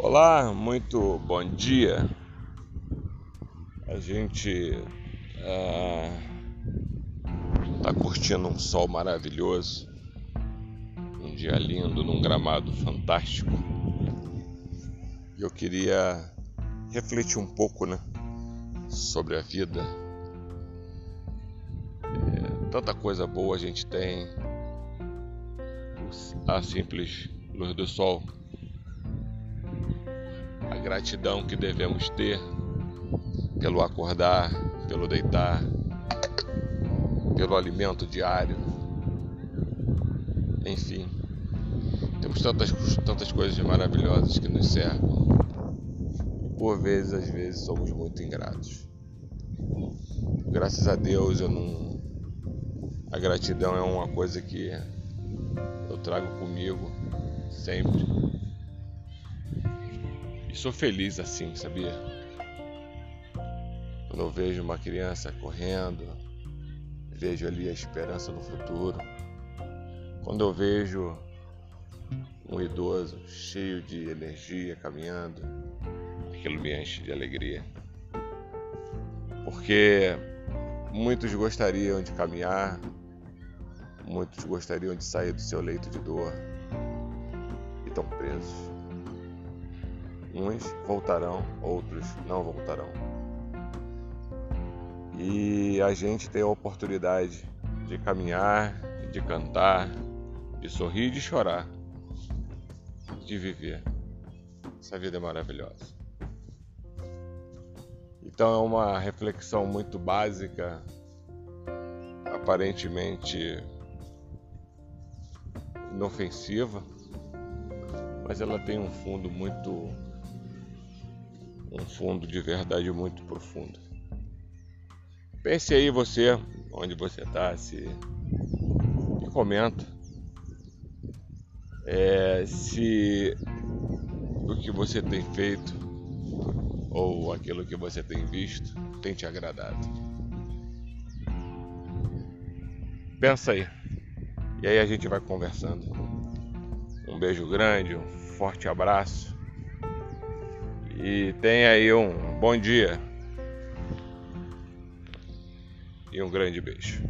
Olá, muito bom dia. A gente está curtindo um sol maravilhoso, um dia lindo, num gramado fantástico. E eu queria refletir um pouco, né, sobre a vida. É, tanta coisa boa a gente tem, a simples luz do sol a gratidão que devemos ter pelo acordar, pelo deitar, pelo alimento diário. Enfim, temos tantas, tantas coisas maravilhosas que nos cercam. Por vezes, às vezes, somos muito ingratos. Graças a Deus, eu não. A gratidão é uma coisa que eu trago comigo sempre sou feliz assim, sabia? Quando eu vejo uma criança correndo, vejo ali a esperança no futuro. Quando eu vejo um idoso cheio de energia caminhando, aquilo me enche de alegria. Porque muitos gostariam de caminhar, muitos gostariam de sair do seu leito de dor e estão presos. Uns voltarão, outros não voltarão. E a gente tem a oportunidade de caminhar, de cantar, de sorrir e de chorar, de viver. Essa vida é maravilhosa. Então é uma reflexão muito básica, aparentemente inofensiva, mas ela tem um fundo muito um fundo de verdade muito profundo. Pense aí você, onde você está, se e comenta é, se o que você tem feito ou aquilo que você tem visto tem te agradado. Pensa aí. E aí a gente vai conversando. Um beijo grande, um forte abraço e tenha aí um bom dia e um grande beijo.